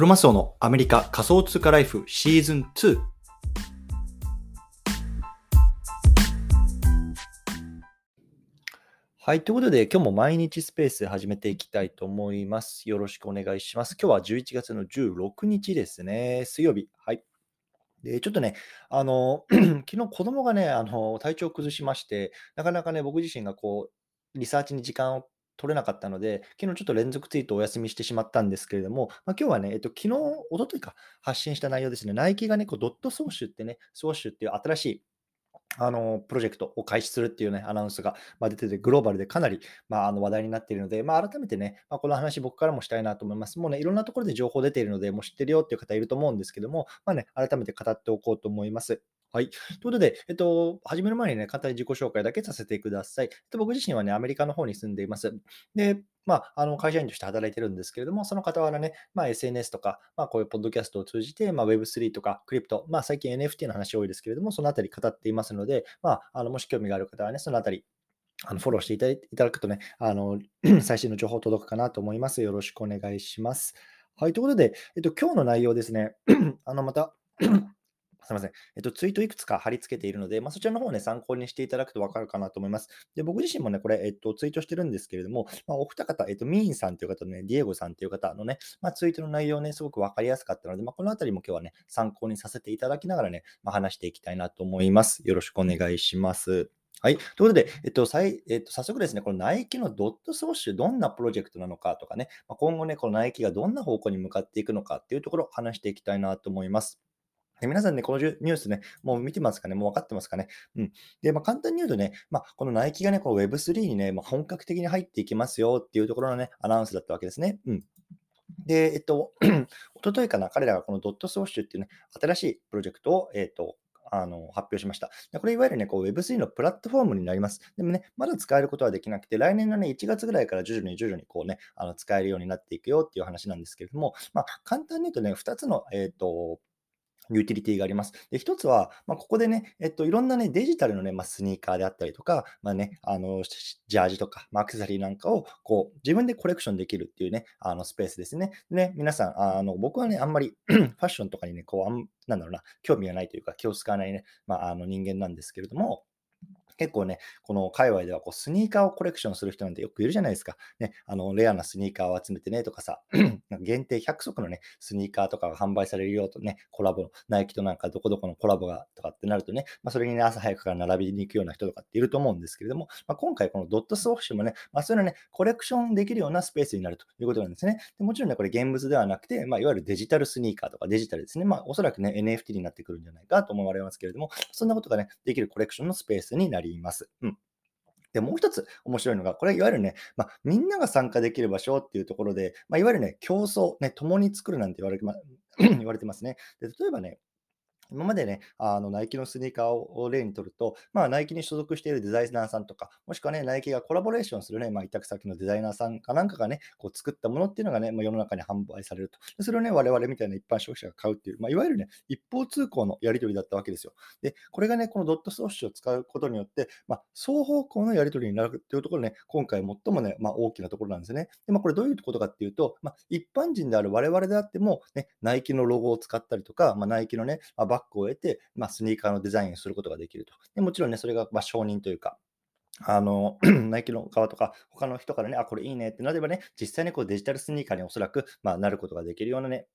クロマスオのアメリカ仮想通貨ライフシーズン2。はい。ということで、今日も毎日スペース始めていきたいと思います。よろしくお願いします。今日は11月の16日ですね。水曜日。はい。で、ちょっとね、あの、昨日子供がね、あの、体調崩しまして、なかなかね、僕自身がこう、リサーチに時間を取れなかったので、昨日ちょっと連続ツイートお休みしてしまったんですけれども、まあ、今日はね、えっと、昨日、おとといか、発信した内容ですね、ナイキがね、こうドットソーシュってね、ソーシュっていう新しいあの、プロジェクトを開始するっていうね、アナウンスが、ま出てて、グローバルでかなり、まあ、あの話題になっているので、まあ、改めてね、まあ、この話僕からもしたいなと思います。もうね、いろんなところで情報出ているので、もう知ってるよっていう方いると思うんですけども、まあね、改めて語っておこうと思います。はい。ということで、えっと、始める前にね、簡単に自己紹介だけさせてください。えっと、僕自身はね、アメリカの方に住んでいます。で、まあ、あの会社員として働いてるんですけれども、その傍らね、まあ、SNS とか、まあ、こういうポッドキャストを通じて、まあ、Web3 とかクリプト、まあ、最近 NFT の話多いですけれども、そのあたり語っていますので、まあ、あのもし興味がある方はね、そのあたり、あのフォローしていただくとね、あの 最新の情報届くかなと思います。よろしくお願いします。はい、ということで、えっと、今日の内容ですね、あのまた すみません。えっと、ツイートいくつか貼り付けているので、まあ、そちらの方をね、参考にしていただくと分かるかなと思います。で、僕自身もね、これ、えっと、ツイートしてるんですけれども、まあ、お二方、えっと、ミーンさんという方とね、ディエゴさんという方のね、まあ、ツイートの内容ね、すごく分かりやすかったので、まあ、このあたりも今日はね、参考にさせていただきながらね、まあ、話していきたいなと思います。よろしくお願いします。はい。ということで、えっと、さいえっと、早速ですね、このナイキのドットソーシュ、どんなプロジェクトなのかとかね、まあ、今後ね、このナイキがどんな方向に向かっていくのかっていうところを話していきたいなと思います。で皆さんね、このニュースね、もう見てますかね？もう分かってますかね？うん。で、まあ、簡単に言うとね、まあ、このナイキがね、この Web3 にね、まあ、本格的に入っていきますよっていうところのね、アナウンスだったわけですね。うん。で、えっと、おとといかな、彼らがこのドットソーシュっていうね、新しいプロジェクトを、えっと、あの発表しました。でこれいわゆるね、こう Web3 のプラットフォームになります。でもね、まだ使えることはできなくて、来年のね、1月ぐらいから徐々に徐々にこうね、あの使えるようになっていくよっていう話なんですけれども、まあ、簡単に言うとね、2つの、えっ、と、ユーティリティがあります。で、一つは、まあ、ここでね、えっと、いろんなね、デジタルのね、まあ、スニーカーであったりとか、まあね、あの、ジャージとか、まあ、アクセサリーなんかを、こう、自分でコレクションできるっていうね、あの、スペースですね。ね、皆さん、あの、僕はね、あんまり ファッションとかにね、こう、あんなんだろうな、興味がないというか、気を使わないね、まあ、あの、人間なんですけれども、結構ね、この界隈ではこうスニーカーをコレクションする人なんてよくいるじゃないですか。ね、あのレアなスニーカーを集めてねとかさ、限定100足のね、スニーカーとかが販売されるよとね、コラボ、ナイキとなんかどこどこのコラボがとかってなるとね、まあ、それにね、朝早くから並びに行くような人とかっていると思うんですけれども、まあ、今回このドットスオフィシュもね、まあ、そういうのね、コレクションできるようなスペースになるということなんですね。でもちろんね、これ現物ではなくて、まあ、いわゆるデジタルスニーカーとかデジタルですね。まあ、おそらくね、NFT になってくるんじゃないかと思われますけれども、そんなことがね、できるコレクションのスペースになります。うん。で、もう一つ面白いのが、これはいわゆるね、まあ、みんなが参加できる場所っていうところで、まあ、いわゆるね、競争、ね、共に作るなんて言われて,、ま、言われてますね。で例えばね、今までね、あのナイキのスニーカーを例にとると、まあ、ナイキに所属しているデザイナーさんとか、もしくはね、ナイキがコラボレーションするね、まあ、委託先のデザイナーさんかなんかがね、こう作ったものっていうのがね、まあ、世の中に販売されると。でそれをね、我々みたいな一般消費者が買うっていう、まあ、いわゆるね、一方通行のやり取りだったわけですよ。で、これがね、このドットソーシュを使うことによって、まあ、双方向のやり取りになるっていうところね、今回最もね、まあ、大きなところなんですね。で、まあ、これどういうことかっていうと、まあ、一般人である我々であっても、ね、ナイキのロゴを使ったりとか、まあ、ナイキのね、まあ、グを得て、まあ、スニーカーのデザインをすることができると。でもちろんね、それがま承認というか、あの、ナイキの側とか、他の人からね、あ、これいいねってなればね、実際にこうデジタルスニーカーにおそらく、まあ、なることができるようなね、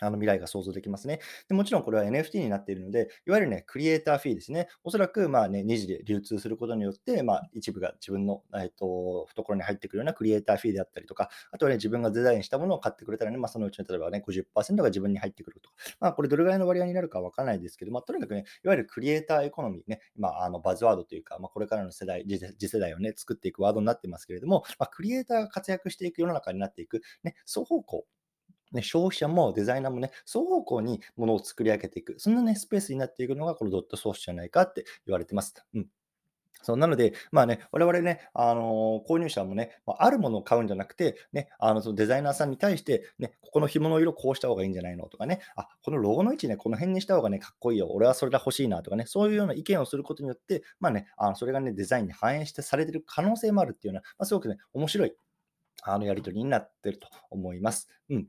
あの未来が想像できますね。でもちろんこれは NFT になっているので、いわゆるね、クリエイターフィーですね。おそらく、まあね、2次で流通することによって、まあ、一部が自分の、えっと、懐に入ってくるようなクリエイターフィーであったりとか、あとはね、自分がデザインしたものを買ってくれたらね、まあ、そのうちの例えばね、50%が自分に入ってくるとか、まあ、これどれぐらいの割合になるかわからないですけど、まあ、とにかくね、いわゆるクリエイターエコノミーね、まあ、あのバズワードというか、まあ、これからの世代、次世代をね、作っていくワードになってますけれども、まあ、クリエイターが活躍していく世の中になっていく、ね、双方向ね、消費者もデザイナーもね、双方向にものを作り上げていく、そんなね、スペースになっていくのがこのドットソースじゃないかって言われてます。うん。そうなので、まあね、我々ね、あのー、購入者もね、まあ、るものを買うんじゃなくて、ね、あのそのデザイナーさんに対して、ね、ここの紐の色こうした方がいいんじゃないのとかね、あ、このロゴの位置ね、この辺にした方がね、かっこいいよ、俺はそれが欲しいなとかね、そういうような意見をすることによって、まあね、あのそれがね、デザインに反映してされてる可能性もあるっていうのは、まあ、すごくね、面白いあのやり取りになってると思います。うん。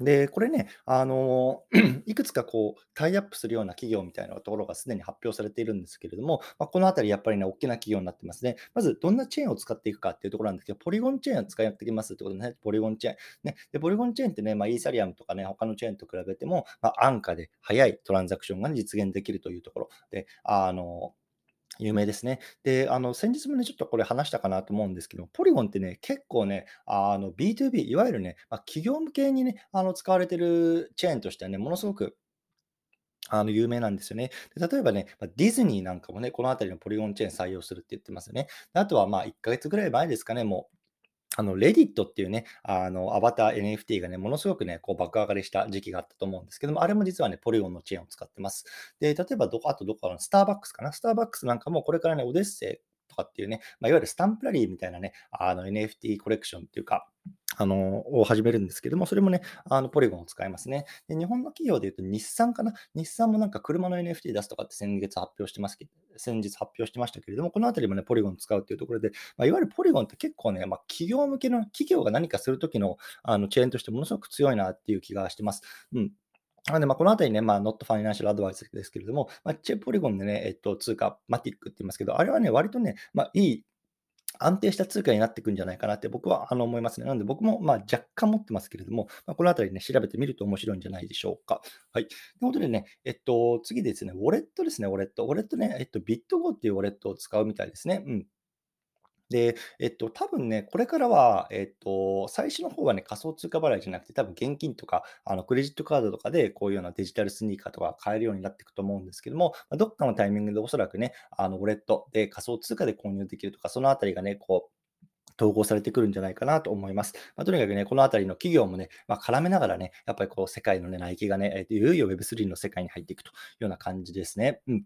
で、これね、あの、いくつかこう、タイアップするような企業みたいなところがすでに発表されているんですけれども、まあ、このあたりやっぱりね、大きな企業になってますね。まず、どんなチェーンを使っていくかっていうところなんですけど、ポリゴンチェーンを使っていきますってことでね、ポリゴンチェーン。ね、で、ポリゴンチェーンってね、まあ、イーサリアムとかね、他のチェーンと比べても、まあ、安価で早いトランザクションが実現できるというところで、あの、有名ですね。で、あの、先日もね、ちょっとこれ話したかなと思うんですけど、ポリゴンってね、結構ね、あの、B2B、いわゆるね、まあ、企業向けにね、あの、使われてるチェーンとしてはね、ものすごくあの、有名なんですよね。で、例えばね、ま、ディズニーなんかもね、この辺りのポリゴンチェーン採用するって言ってますよね。あとは、まあ、1ヶ月ぐらい前ですかね、もうあの、レディットっていうね、あの、アバター NFT がね、ものすごくね、こう爆上がりした時期があったと思うんですけども、あれも実はね、ポリゴンのチェーンを使ってます。で、例えばどこ、あとどこかのスターバックスかな。スターバックスなんかもこれからね、オデッセイとかっていうね、まあ、いわゆるスタンプラリーみたいなね、あの NFT コレクションっていうか、あの、を始めるんですけども、それもね、あの、ポリゴンを使いますね。で、日本の企業で言うと日産かな？日産もなんか車の NFT 出すとかって先月発表してますけど、先日発表してましたけれども、このあたりもね、ポリゴン使うっていうところで、まあ、いわゆるポリゴンって結構ね、まあ、企業向けの、企業が何かするときのあのチェーンとしてものすごく強いなっていう気がしてます。うん。なので、まあ、このあたりね、まあ、not financial advice ですけれども、まあ、チェポリゴンでね、えっと、通貨、マティックって言いますけど、あれはね、割とね、まあ、いい安定した通貨になっていくんじゃないかなって僕はあの思いますね。なので僕もまあ若干持ってますけれども、まあ、このあたりね、調べてみると面白いんじゃないでしょうか。はい。ということでね、えっと、次ですね、ウォレットですね、ウォレット。ウォレットね、えっと、ビットゴーっていうウォレットを使うみたいですね。うん。で、えっと、多分ね、これからは、えっと、最初の方はね、仮想通貨払いじゃなくて、多分現金とか、あの、クレジットカードとかで、こういうようなデジタルスニーカーとか買えるようになっていくと思うんですけども、ま、どっかのタイミングでおそらくね、あの、ウォレットで仮想通貨で購入できるとか、そのあたりがね、こう、統合されてくるんじゃないかなと思います。まあ、とにかくね、このあたりの企業もね、まあ、絡めながらね、やっぱりこう、世界のね、ナイキがね、えいよいよ Web3 の世界に入っていくというような感じですね。うん。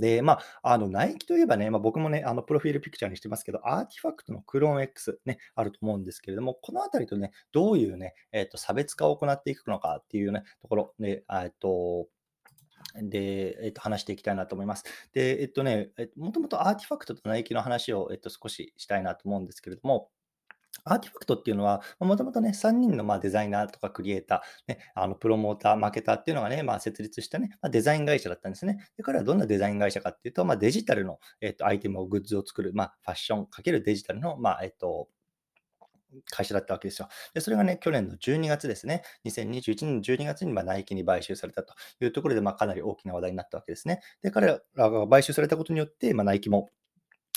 で、まあ、あの、ナイキといえばね、まあ、僕もね、あの、プロフィールピクチャーにしてますけど、アーティファクトのクローン X ね、あると思うんですけれども、このあたりとね、どういうね、えっ、と、差別化を行っていくのかっていうね、ところで、えっと、で、えっと、話していきたいなと思います。で、えっとね、もともと RTFKTとナイキの話を、えっと、少ししたいなと思うんですけれども、 RTFKTっていうのは、もともとね、3人のまデザイナーとかクリエイター、ね、あのプロモーター、マーケターっていうのがね、まあ、設立したね、まあ、デザイン会社だったんですね。で彼はどんなデザイン会社かっていうと、まあ、デジタルの、えっと、アイテムを、グッズを作る、まあ、ファッションかけるデジタルの、まあ、えっと、会社だったわけですよ。で、それがね、去年の12月ですね、2021年の12月にまあナイキに買収されたというところで、まあ、かなり大きな話題になったわけですね。で、彼らが買収されたことによって、まあ、ナイキも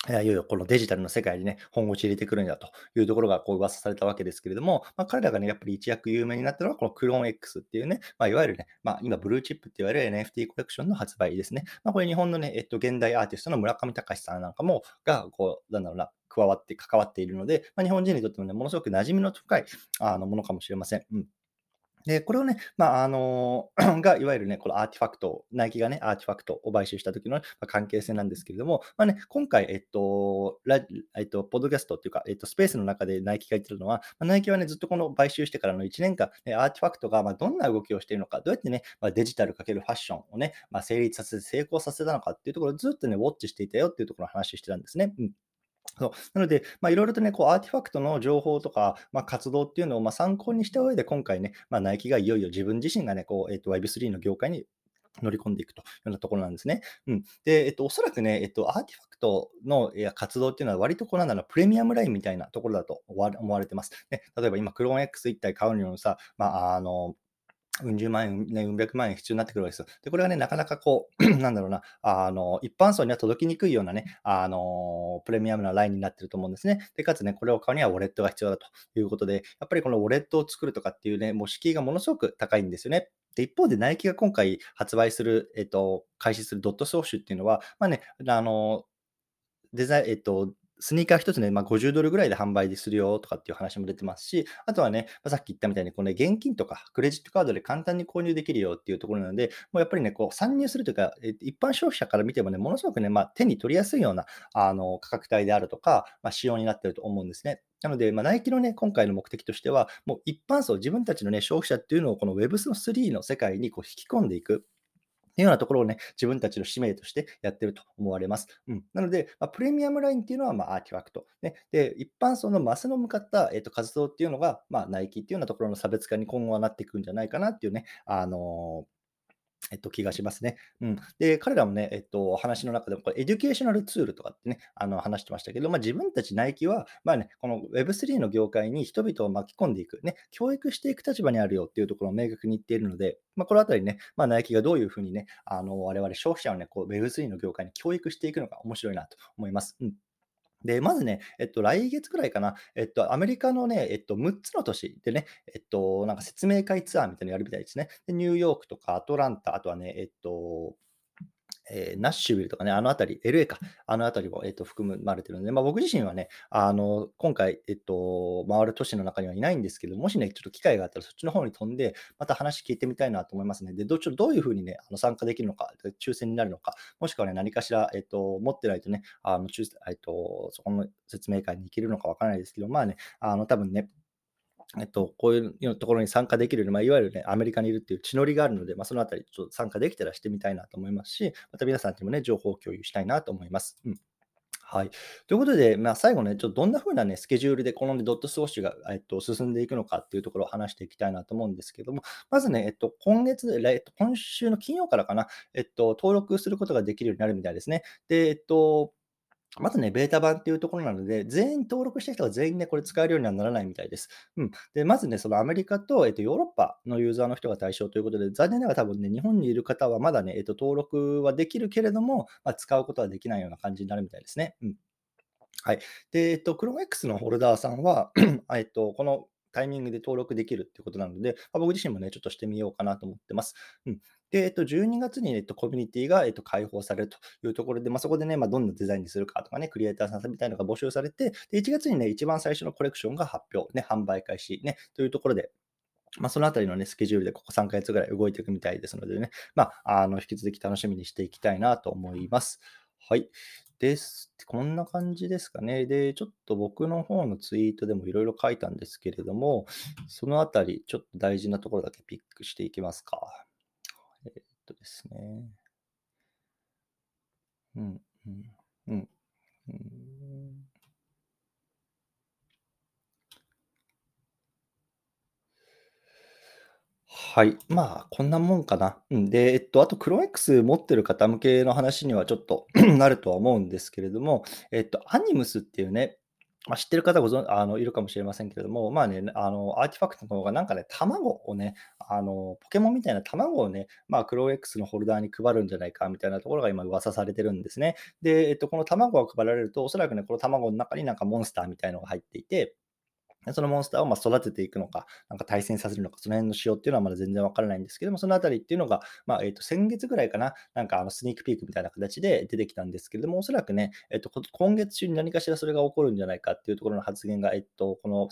いよいよこのデジタルの世界にね、本腰入れてくるんだというところがこう噂されたわけですけれども、まあ、彼らがね、やっぱり一躍有名になったのは、このクローン X っていうね、まあ、いわゆるね、まあ、今、ブルーチップって言われる NFT コレクションの発売ですね。まあ、これ日本のね、えっと、現代アーティストの村上隆さんなんかも、が、こう、なんだろうな、加わって、関わっているので、まあ、日本人にとってもね、ものすごく馴染みの深いあのものかもしれません。うんで、これをね、まあ、あの が、いわゆるね、このアーティファクト、ナイキがね、アーティファクトを買収した時の、ま関係性なんですけれども、まあね、今回、えっと、ラえっと、ポッドキャストっていうか、えっと、スペースの中でナイキが言ってるのは、まあ、ナイキはね、ずっとこの買収してからの1年間、ね、アーティファクトが、まどんな動きをしているのか、どうやってね、まあ、デジタルかけるファッションをね、ま成立させて成功させたのかっていうところをずっとね、ウォッチしていたよっていうところの話してたんですね。うんそうなので、まあ、いろいろとね、こうアーティファクトの情報とか、まあ、活動っていうのをまあ参考にした上で、今回ね、まあ、ナイキがいよいよ自分自身がね、こうえっと Web3 の業界に乗り込んでいくというようなところなんですね。うん。で、えっと、おそらくね、えっと、アーティファクトの活動っていうのは割とこうなんだろう、プレミアムラインみたいなところだと思われてます。ね、例えば今、クローン X1 体買うのにもさ、まあ、あの、うん十万円、ね、うん百万円必要になってくるわけですよ。で、これがね、なかなかこう、なんだろうな、あの、一般層には届きにくいようなね、あの、プレミアムなラインになってると思うんですね。で、かつね、これを買うにはウォレットが必要だということで、やっぱりこのウォレットを作るとかっていうね、もう敷居がものすごく高いんですよね。で、一方で、ナイキが今回発売する、えっと、開始するドットソーシュっていうのは、まあね、あの、デザイン、えっと、スニーカー1つね、まあ、50ドルぐらいで販売するよとかっていう話も出てますし、あとはね、まあ、さっき言ったみたいに、このね、現金とかクレジットカードで簡単に購入できるよっていうところなので、もうやっぱりね、こう参入するというか、一般消費者から見てもね、ものすごくね、まあ、手に取りやすいようなあの価格帯であるとか、まあ、仕様になってると思うんですね。なので、まあ、ナイキのね、今回の目的としては、もう一般層、自分たちのね、消費者っていうのをこの Web3 の世界にこう引き込んでいく。っていうようなところをね、自分たちの使命としてやってると思われます。うん。なので、まあ、プレミアムラインっていうのは、まあ、アーティファクト。ね。で、一般そのマスの向かった、えっと、活動っていうのが、まあ、ナイキっていうようなところの差別化に今後はなっていくんじゃないかなっていうね、あのーえっと、気がしますね。うん。で、彼らもね、えっと、話の中でも、これ educational tool とかってね、あの、話してましたけど、まあ、自分たちナイキは、まあね、この Web3 の業界に人々を巻き込んでいく、ね、教育していく立場にあるよっていうところを明確に言っているので、まあ、このあたりね、まあ、ナイキがどういうふうにね、あの、我々消費者をね、こう Web3 の業界に教育していくのが面白いなと思います。うん。で、まずね、えっと、来月くらいかな、えっと、アメリカのね、えっと、6つの都市でね、えっと、なんか説明会ツアーみたいなのやるみたいですね。で、ニューヨークとかアトランタ、あとはね、えっと、えー、ナッシュビルとかね、あの辺り、LA か、あの辺りも、えっと、含まれてるので、まあ、僕自身はね、あの、今回、えっと、回る都市の中にはいないんですけど、もしね、ちょっと機会があったらそっちの方に飛んで、また話聞いてみたいなと思いますね。で、どちょどういうふうにね、あの参加できるのか、抽選になるのか、もしくはね、何かしら、えっと、持ってないとね、あの、抽えっと、そこの説明会に行けるのかわからないですけど、まあね、あの、多分ね、えっと、こういうところに参加できるように、まあ、いわゆるね、アメリカにいるっていう血のりがあるので、まあ、そのあたり、ちょっと参加できたらしてみたいなと思いますし、また皆さんにもね、情報を共有したいなと思います。うん。はい。ということで、まあ、最後ね、ちょっとどんな風なね、スケジュールでこの、ね、ドットスウォッシュが、えっと、進んでいくのかっていうところを話していきたいなと思うんですけども、まずね、えっと、今月、えっと、今週の金曜からかな、えっと、登録することができるようになるみたいですね。で、えっと、まずね、ベータ版っていうところなので、全員登録した人が全員ね、これ使えるようにはならないみたいです。うん。で、まずね、そのアメリカと、えっと、ヨーロッパのユーザーの人が対象ということで、残念ながら多分ね、日本にいる方はまだね、えっと、登録はできるけれども、まあ、使うことはできないような感じになるみたいですね。うん。はい。で、えっと、ChromeX のホルダーさんは えっと、このタイミングで登録できるっていうことなので、まあ、僕自身もね、ちょっとしてみようかなと思ってます。うん。で、えっと、12月に、えっと、コミュニティが、えっと、開放されるというところで、まあ、そこでね、まあ、どんなデザインにするかとかね、クリエイターさんみたいなのが募集されて、で、1月にね、一番最初のコレクションが発表、ね、販売開始、ね、というところで、まあ、そのあたりのね、スケジュールでここ3ヶ月ぐらい動いていくみたいですのでね、まあ、あの、引き続き楽しみにしていきたいなと思います。はい。です。こんな感じですかね。で、ちょっと僕の方のツイートでもいろいろ書いたんですけれども、そのあたり、ちょっと大事なところだけピックしていきますか。えー、っとですね。うん、うん、うん。うんはい。まあ、こんなもんかな。うん。で、えっと、あと、クロ X 持ってる方向けの話にはちょっと なるとは思うんですけれども、えっと、アニムスっていうね、まあ、知ってる方ご存あのいるかもしれませんけれども、まあね、あのアーティファクトの方がなんかね、卵をね、あのポケモンみたいな卵をね、まあ、クロ X のホルダーに配るんじゃないかみたいなところが今噂されてるんですね。で、えっと、この卵が配られると、おそらくね、この卵の中になんかモンスターみたいのが入っていて、そのモンスターをま育てていくのか、なんか対戦させるのか、その辺の仕様っていうのはまだ全然わからないんですけども、そのあたりっていうのが、まあ、えっ、と、先月ぐらいかな、なんかあの sneak peek みたいな形で出てきたんですけれども、おそらくね、えっ、と、今月中に何かしらそれが起こるんじゃないかっていうところの発言が、えっと、この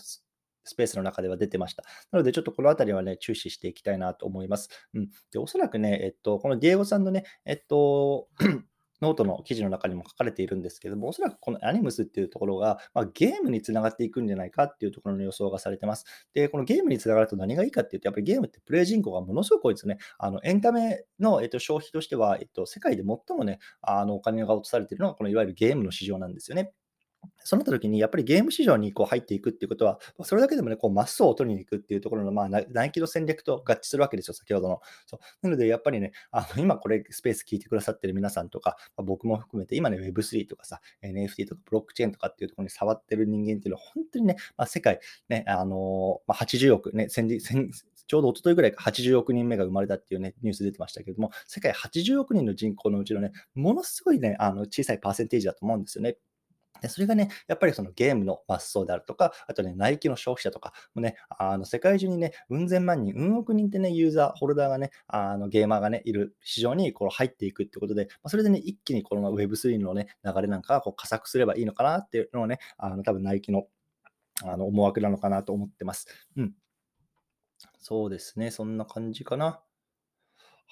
スペースの中では出てました。なので、ちょっとこのあたりはね、注視していきたいなと思います。うん。で、おそらくね、えっと、このディエゴさんのね、えっと、ノートの記事の中にも書かれているんですけども、おそらくこのアニムスっていうところが、まあ、ゲームにつながっていくんじゃないかっていうところの予想がされてます。で、このゲームにつながると何がいいかっていうと、やっぱりゲームってプレイ人口がものすごく多いですね。あのエンタメの、えっと、消費としては、えっと、世界で最もね、あのお金が落とされているのが、このいわゆるゲームの市場なんですよね。そうなった時に、やっぱりゲーム市場にこう入っていくっていうことは、それだけでもね、こうマスを取りに行くっていうところの、まあ、ナイキの戦略と合致するわけですよ、先ほどの。そうなので、やっぱりね、あの今これスペース聞いてくださってる皆さんとか、まあ、僕も含めて、今ね、Web3 とかさ、NFT とかブロックチェーンとかっていうところに触ってる人間っていうのは、本当にね、まあ、世界、ね、あのまあ、80億、ね、先先ちょうど一昨日ぐらいか80億人目が生まれたっていうね、ニュース出てましたけれども、世界80億人の人口のうちのね、ものすごいね、あの小さいパーセンテージだと思うんですよね。で、それがね、やっぱりそのゲームの発想であるとか、あとね、ナイキの消費者とかもね、あの世界中にね、うん千万人、うん億人ってね、ユーザー、ホルダーがね、あのゲーマーがね、いる市場にこう入っていくってことで、まあ、それでね、一気にこの Web3 のね、流れなんかがこう加速すればいいのかなっていうのをね、あの多分ナイキのあの思惑なのかなと思ってます。うん。そうですね、そんな感じかな。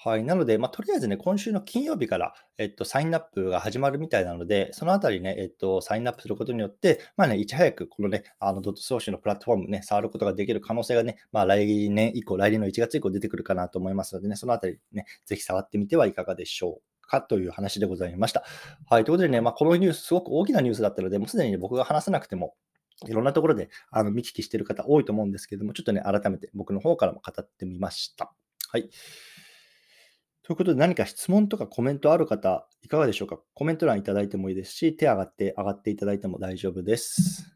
はい。なので、まあ、とりあえずね、今週の金曜日から、えっと、サインアップが始まるみたいなので、そのあたりね、えっと、サインアップすることによって、まあね、いち早くこのね、あの、ドットソーシュのプラットフォームね、触ることができる可能性がね、まあ、来年以降、来年の1月以降出てくるかなと思いますのでね、そのあたりね、ぜひ触ってみてはいかがでしょうかという話でございました。はい。ということでね、まあ、このニュース、すごく大きなニュースだったので、もうすでに、ね、僕が話さなくても、いろんなところであの見聞きしてる方多いと思うんですけども、ちょっとね、改めて僕の方からも語ってみました。はい。ということで、何か質問とかコメントある方、いかがでしょうか？コメント欄いただいてもいいですし、手上がって、上がっていただいても大丈夫です。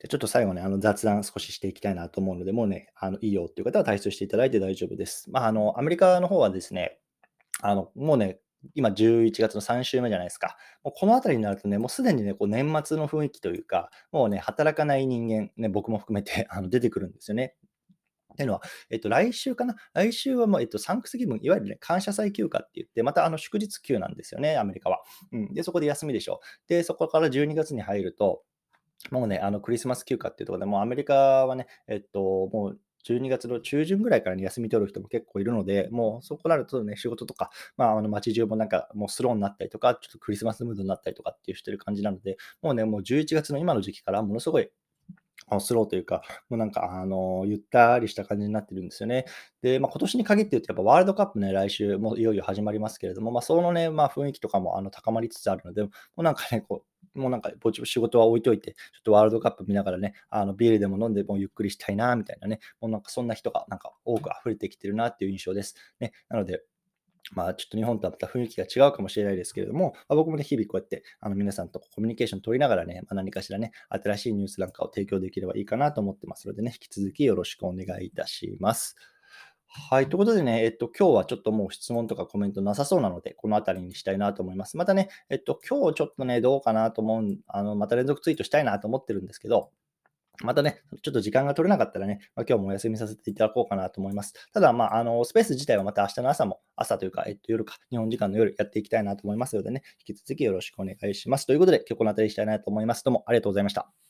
でちょっと最後ね、あの雑談少ししていきたいなと思うので、もうね、あのいいよっていう方は退出していただいて大丈夫です。まあ、あの、アメリカの方はですね、あの、もうね、今11月の3週目じゃないですか。もうこの辺りになるとね、もうすでにね、こう年末の雰囲気というか、もうね、働かない人間、ね、僕も含めて あの出てくるんですよね。っていうのは、えっと、来週かな？来週はもう、えっと、サンクスギブン、いわゆるね、感謝祭休暇って言って、またあの祝日休なんですよね、アメリカは。うん。で、そこで休みでしょ。で、そこから12月に入ると、もうね、あのクリスマス休暇っていうところで、もうアメリカはね、えっと、もう12月の中旬ぐらいから休み取る人も結構いるので、もうそこなるとね、仕事とか、まあ、あの街中もなんかもうスローになったりとか、ちょっとクリスマスムードになったりとかっていうしてる感じなので、もうね、もう11月の今の時期からものすごいスローというか、もうなんか、あの、ゆったりした感じになってるんですよね。で、まあ、今年に限って言うと、やっぱワールドカップね、来週もいよいよ始まりますけれども、まあ、そのね、まあ、雰囲気とかもあの高まりつつあるので、もうなんかね、こう、もうなんか、ぼちぼち仕事は置いといて、ちょっとワールドカップ見ながらね、あのビールでも飲んで、もうゆっくりしたいな、みたいなね、もうなんかそんな人がなんか多く溢れてきてるなっていう印象です。ね、なので、まあ、ちょっと日本とはまた雰囲気が違うかもしれないですけれども、まあ、僕もね、日々こうやってあの皆さんとコミュニケーション取りながらね、まあ、何かしらね、新しいニュースなんかを提供できればいいかなと思ってますのでね、引き続きよろしくお願いいたします。はい。ということでね、えっと、今日はちょっともう質問とかコメントなさそうなので、この辺りにしたいなと思います。またね、えっと、今日ちょっとね、どうかなと思う、あの、また連続ツイートしたいなと思ってるんですけど、またね、ちょっと時間が取れなかったらね、まあ、今日もお休みさせていただこうかなと思います。ただ、まあ、あの、スペース自体はまた明日の朝も、朝というか、えっと、夜か、日本時間の夜やっていきたいなと思いますのでね、引き続きよろしくお願いします。ということで、今日この辺りにしたいなと思います。どうもありがとうございました。